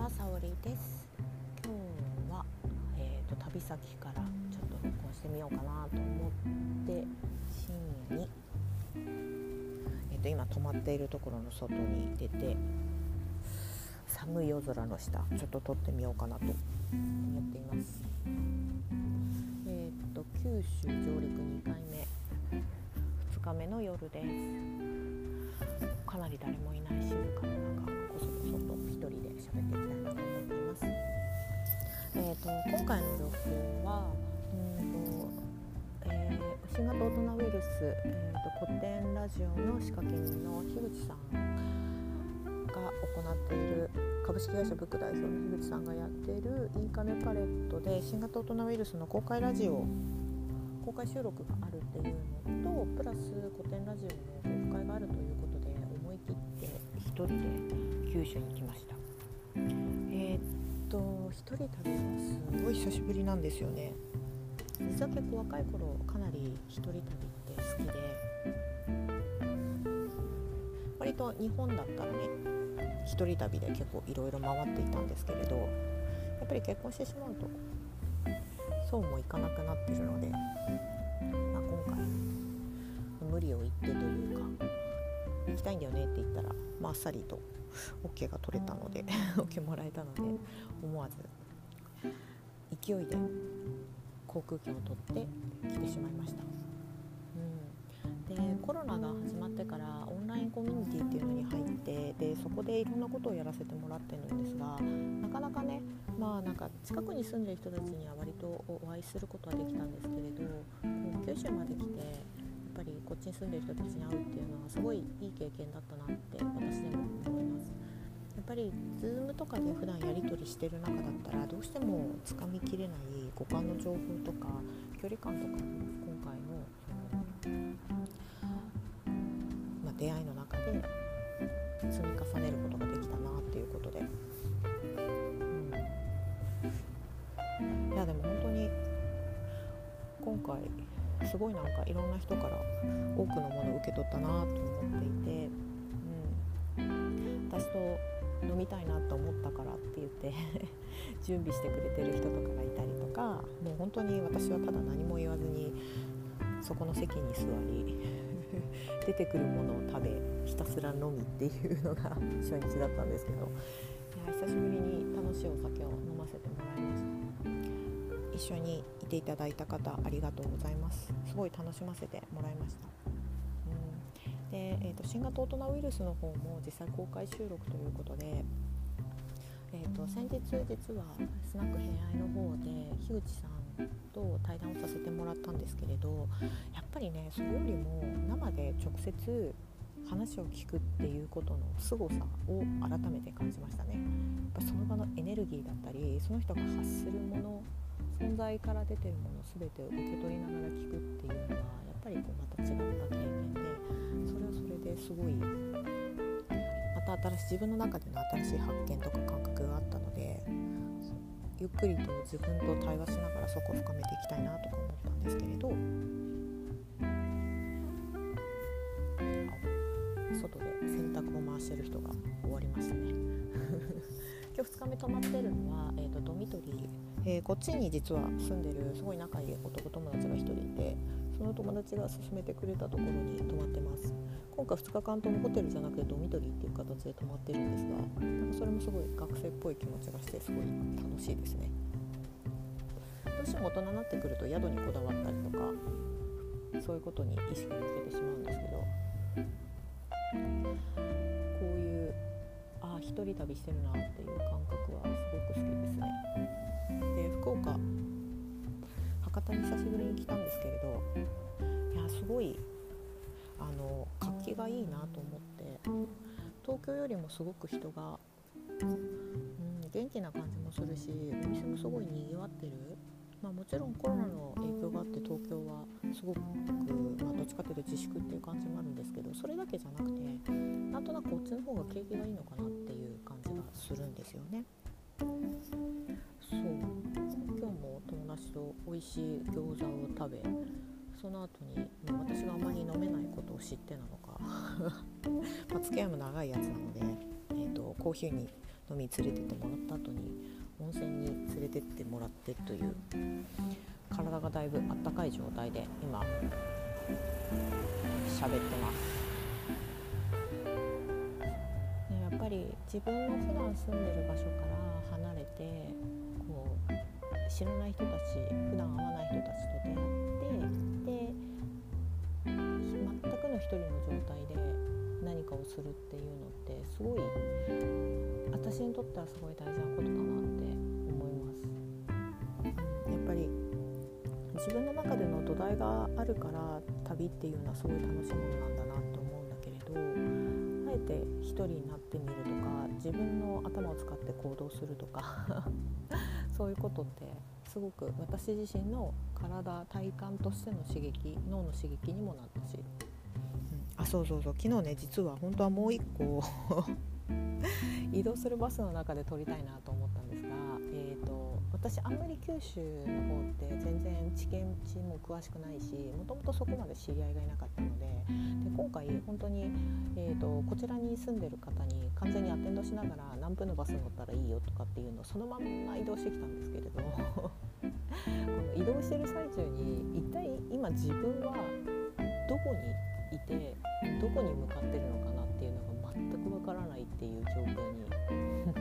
はさおりです。今日は、えーと、旅先からちょっと録音してみようかなと思って深夜に、えーと、今泊まっているところの外に出て寒い夜空の下ちょっと撮ってみようかなと思っています。えっ、ー、と九州上陸2回目2日目の夜です。かなり誰もいない静かな中喋っていきたいなと思います。えーと、今回の情報はうんと、えー、新型大人ウイルス、えーと、古典ラジオの仕掛け人の樋口さんが行っている株式会社ブック代表の樋口さんがやっているインカネパレットで新型大人ウイルスの公開ラジオ公開収録があるっていうのとプラス古典ラジオのオフ会があるということで思い切って1人で九州に来ました。えー、っと一人旅はすごい久しぶりなんですよね実は結構若い頃かなり一人旅って好きで割と日本だったらね一人旅で結構いろいろ回っていたんですけれどやっぱり結婚してしまうとそうもいかなくなってるので、まあ、今回無理を言ってというか行きたいんだよねって言ったら、ま、あっさりと OK が取れたので OK もらえたので思わず勢いで航空券を取って来てしまいました。うん、でコロナが始まってからオンラインコミュニティっていうのに入ってでそこでいろんなことをやらせてもらってるんですがなかなかねまあなんか近くに住んでる人たちには割とお会いすることはできたんですけれど九州まで来てぱりこっちに住んでる人たちに会うっていうのはすごいいい経験だったなって私でも思います。やっぱり Zoom とかで普段やり取りしてる中だったらどうしてもつかみきれない五感の情報とか距離感とか今回のその、まあ、出会いの中で積み重ねることができたなっていうことで、うん、いやでも本当に今回すごいなんかいろんな人から多くのものを受け取ったなと思っていて、うん、私と飲みたいなと思ったからって言って 準備してくれてる人とかがいたりとかもう本当に私はただ何も言わずにそこの席に座り 出てくるものを食べひたすら飲みっていうのが初日だったんですけどいや久しぶりに楽しいお酒を一緒にいていただいた方ありがとうございます。すごい楽しませてもらいました、うん、で、えーと、新型大人ウイルスの方も実際公開収録ということでえーと、先日実はスナック偏愛の方で樋口さんと対談をさせてもらったんですけれどやっぱりねそれよりも生で直接話を聞くっていうことの凄さを改めて感じましたね。やっぱその場のエネルギーだったりその人が発するもの存在から出てるもの全てを受け取りながら聞くっていうのはやっぱりこうまた違った経験でそれはそれですごいまた新しい自分の中での新しい発見とか感覚があったのでゆっくりと自分と対話しながらそこを深めていきたいなとか思ったんですけれど外で洗濯を回してる人が終わりましたね。今日2日目泊まってるのは、えーとドミトリー。えー、こっちに実は住んでるすごい仲いい男友達が1人いてその友達が勧めてくれたところに泊まってます。今回2日間ともホテルじゃなくてドミトリーっていう形で泊まってるんですがなんかそれもすごい学生っぽい気持ちがしてすごい楽しいですね。どうしても大人になってくると宿にこだわったりとかそういうことに意識を向けてしまうんですけど一人旅してるなっていう感覚はすごく好きですね。で福岡博多に久しぶりに来たんですけれどいやすごいあの活気がいいなと思って。東京よりもすごく人が、うん、元気な感じもするしお店もすごいにぎわってる、まあ、もちろんコロナの影響があって東京はすごく、まあ、どっちかというと自粛っていう感じもあるんですけどそれだけじゃなくてなんとなくこっちの方が景気がいいのかなっていう感じがするんですよね。そう今日も友達と美味しい餃子を食べその後に私があまり飲めないことを知ってなのか ま付き合いも長いやつなので、えーと、コーヒーに飲み連れてってもらった後に温泉に連れてってもらってという体がだいぶあったかい状態で今喋ってます。ねやっぱり自分の普段住んでる場所から離れてこう知らない人たち普段会わない人たちと出会ってで全くの一人の状態で何かをするっていうのってすごい私にとってはすごい大事なことだなって自分の中での土台があるから旅っていうのはすごい楽しいものなんだなと思うんだけれどあえて一人になってみるとか自分の頭を使って行動するとか そういうことってすごく私自身の体体感としての刺激脳の刺激にもなったし、うん、あそうそうそう。昨日ね実は本当はもう一個 移動するバスの中で撮りたいなと思私あんまり九州の方って全然地形地も詳しくないしもともとそこまで知り合いがいなかったのでで今回本当に、えーと、こちらに住んでる方に完全にアテンドしながら何分のバス乗ったらいいよとかっていうのをそのまんま移動してきたんですけれど この移動してる最中に一体今自分はどこにいてどこに向かってるのかなっていうのが全くわからないっていう状況に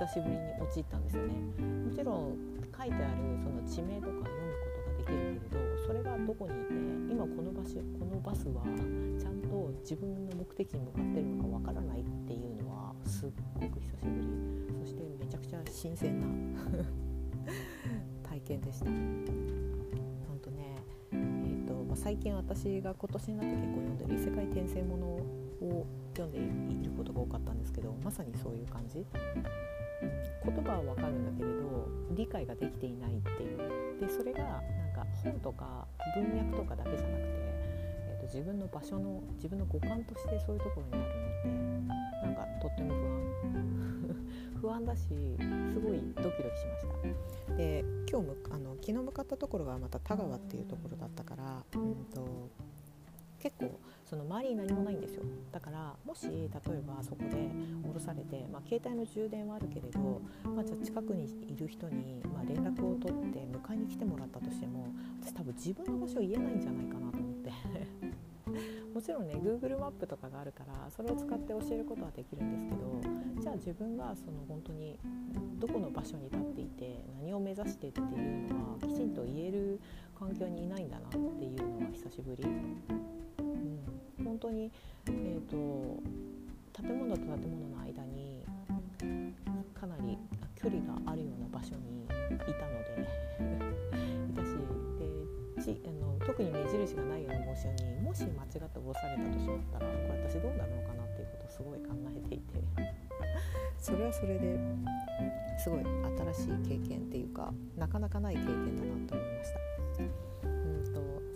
久しぶりに陥ったんですよね。もちろん書いてあるその地名とか読むことができるけれどそれがどこにいて今この場所このバスはちゃんと自分の目的に向かってるのかわからないっていうのはすっごく久しぶりそしてめちゃくちゃ新鮮な体験でした。本当ねえーとま、最近私が今年になって結構読んでる異世界転生ものを読んでいることが多かったんですけどまさにそういう感じ言葉はわかるんだけれど理解ができていないっていう。でそれがなんか本とか文脈とかだけじゃなくて、えーと、自分の場所の自分の五感としてそういうところにあるのってなんかとっても不安。不安だしすごいドキドキしました。で今日あの昨日向かったところがまた田川っていうところだったから、うんと結構その周りに何もないんですよだからもし例えばそこで降ろされて、まあ、携帯の充電はあるけれど、まあ、じゃあ近くにいる人に、まあ、連絡を取って迎えに来てもらったとしても私多分自分の場所を言えないんじゃないかなと思って もちろんね Google マップとかがあるからそれを使って教えることはできるんですけどじゃあ自分がその本当にどこの場所に立っていて何を目指してっていうのはきちんと言える環境にいないんだなっていうのは久しぶり。当に、えーと、建物と建物の間にかなり距離があるような場所にいたのでいたしでちあの特に目印がないような場所にもし間違って降ろされたとしまったらこれ私どうなるのかなっていうことをすごい考えていて それはそれですごい新しい経験っていうかなかなかない経験だなと思いました。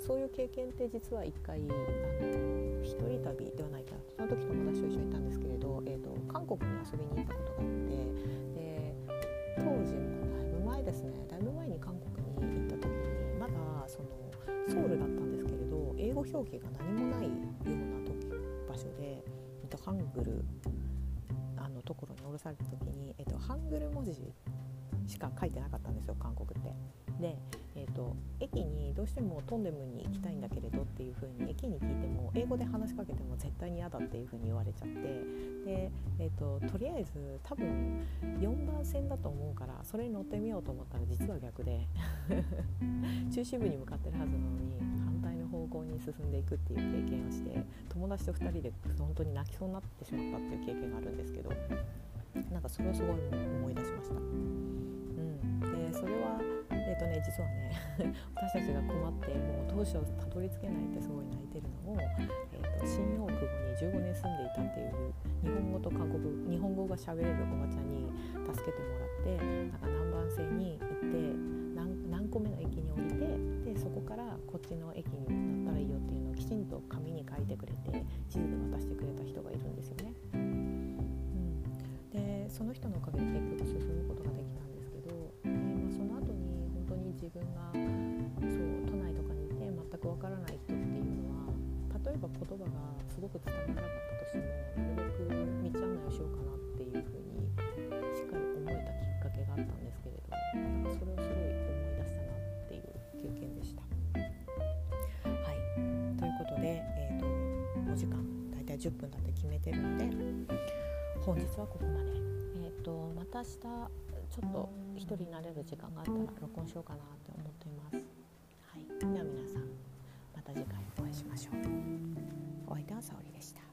そういう経験って実は一回あの一人旅ではないかなその時友達と一緒にいたんですけれど、えーと、韓国に遊びに行ったことがあってで当時もだいぶ前ですねだいぶ前に韓国に行った時にまだそのソウルだったんですけれど英語表記が何もないような時場所で、えーと、ハングルあのところに降ろされた時に、えーとハングル文字しか書いてなかったんですよ韓国って。でと、駅にどうしてもトンデムに行きたいんだけれどっていう風に駅に聞いても英語で話しかけても絶対に嫌だっていう風に言われちゃってで、えーと、とりあえず多分4番線だと思うからそれに乗ってみようと思ったら実は逆で 中心部に向かってるはずなのに反対の方向に進んでいくっていう経験をして友達と2人で本当に泣きそうになってしまったっていう経験があるんですけどなんかそれをすごい思い出しました。うん、でそれはえっ、とね実はね 私たちが困ってもう当初たどり着けないってすごい泣いてるのを、えーと、新大久保に15年住んでいたっていう日本語と韓国日本語が喋れるおばちゃんに助けてもらってなんか南蛮線に行って何何個目の駅に降りてでそこからこっちの駅になったらいいよっていうのをきちんと紙に書いてくれて地図で渡してくれた人がいるんですよね。うん、でその人のおかげで結局進むことができた自分がそう都内とかにいて全くわからない人っていうのは例えば言葉がすごく伝わらなかったとしてもなるべく道案内をしようかなっていうふうにしっかり思えたきっかけがあったんですけれどなんかそれをすごい思い出したなっていう経験でした。はいということで、えーと、お時間大体10分だって決めてるので本日はここまで。えー、とまた明日ちょっと1人になれる時間があったら録音しようかなって思っています。はい、では皆さんまた次回お会いしましょう。お相手はさおりでした。